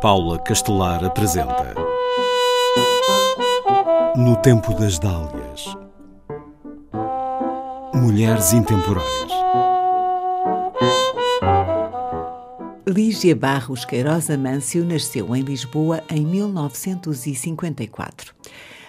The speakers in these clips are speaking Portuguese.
Paula Castelar apresenta No Tempo das Dálias Mulheres Intemporais Lígia Barros Queiroz Amâncio nasceu em Lisboa em 1954.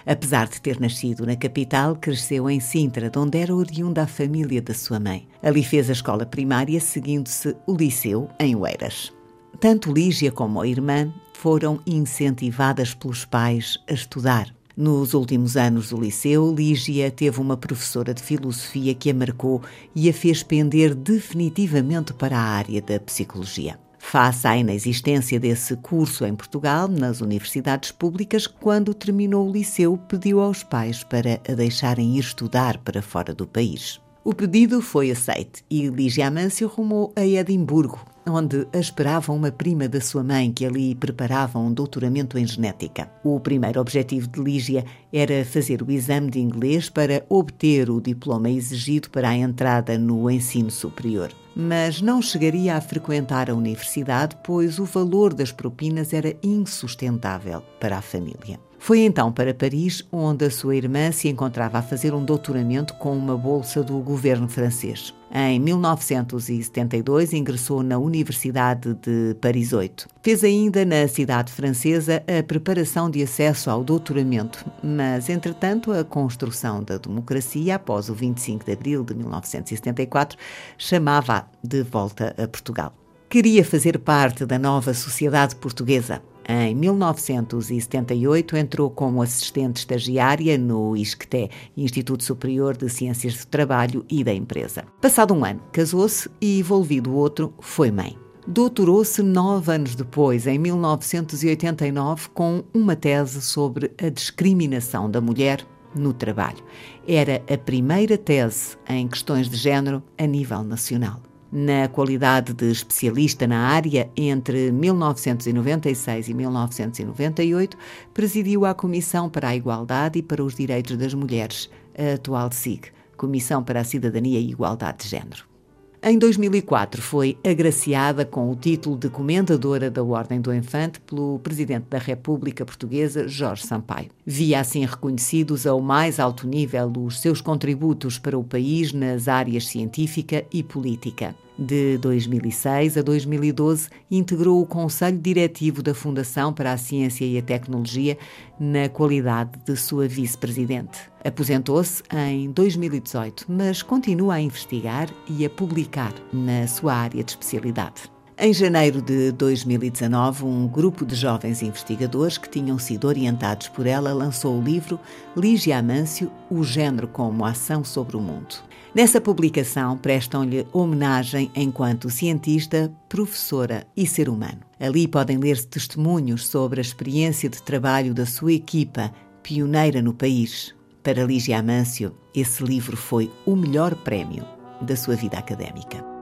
Apesar de ter nascido na capital, cresceu em Sintra, de onde era oriunda a família da sua mãe. Ali fez a escola primária, seguindo-se o liceu em Oeiras. Tanto Lígia como a irmã foram incentivadas pelos pais a estudar. Nos últimos anos do liceu, Lígia teve uma professora de filosofia que a marcou e a fez pender definitivamente para a área da psicologia. Face à inexistência desse curso em Portugal, nas universidades públicas, quando terminou o liceu, pediu aos pais para a deixarem ir estudar para fora do país. O pedido foi aceito e Lígia Amâncio rumou a Edimburgo, onde a esperava uma prima da sua mãe que ali preparava um doutoramento em genética. O primeiro objetivo de Lígia era fazer o exame de inglês para obter o diploma exigido para a entrada no ensino superior. Mas não chegaria a frequentar a universidade, pois o valor das propinas era insustentável para a família. Foi então para Paris, onde a sua irmã se encontrava a fazer um doutoramento com uma bolsa do governo francês. Em 1972 ingressou na Universidade de Paris 8. Fez ainda na cidade francesa a preparação de acesso ao doutoramento, mas entretanto a construção da democracia após o 25 de abril de 1974 chamava-a de volta a Portugal. Queria fazer parte da nova sociedade portuguesa. Em 1978 entrou como assistente estagiária no ISCTE, Instituto Superior de Ciências do Trabalho e da Empresa. Passado um ano, casou-se e, envolvido outro, foi mãe. Doutorou-se nove anos depois, em 1989, com uma tese sobre a discriminação da mulher no trabalho. Era a primeira tese em questões de género a nível nacional na qualidade de especialista na área entre 1996 e 1998, presidiu a Comissão para a Igualdade e para os Direitos das Mulheres, a atual SIG, Comissão para a Cidadania e Igualdade de Gênero. Em 2004 foi agraciada com o título de Comendadora da Ordem do Infante pelo Presidente da República Portuguesa, Jorge Sampaio. Via assim reconhecidos ao mais alto nível os seus contributos para o país nas áreas científica e política. De 2006 a 2012, integrou o Conselho Diretivo da Fundação para a Ciência e a Tecnologia na qualidade de sua vice-presidente. Aposentou-se em 2018, mas continua a investigar e a publicar na sua área de especialidade. Em janeiro de 2019, um grupo de jovens investigadores que tinham sido orientados por ela lançou o livro Lígia Amâncio, O Gênero como Ação sobre o Mundo. Nessa publicação, prestam-lhe homenagem enquanto cientista, professora e ser humano. Ali podem ler-se testemunhos sobre a experiência de trabalho da sua equipa, pioneira no país. Para Lígia Amâncio, esse livro foi o melhor prémio da sua vida académica.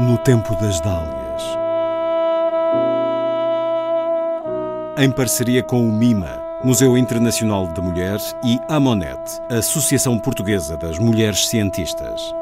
No Tempo das Dálias Em parceria com o MIMA Museu Internacional da Mulher e a Amonet, Associação Portuguesa das Mulheres Cientistas.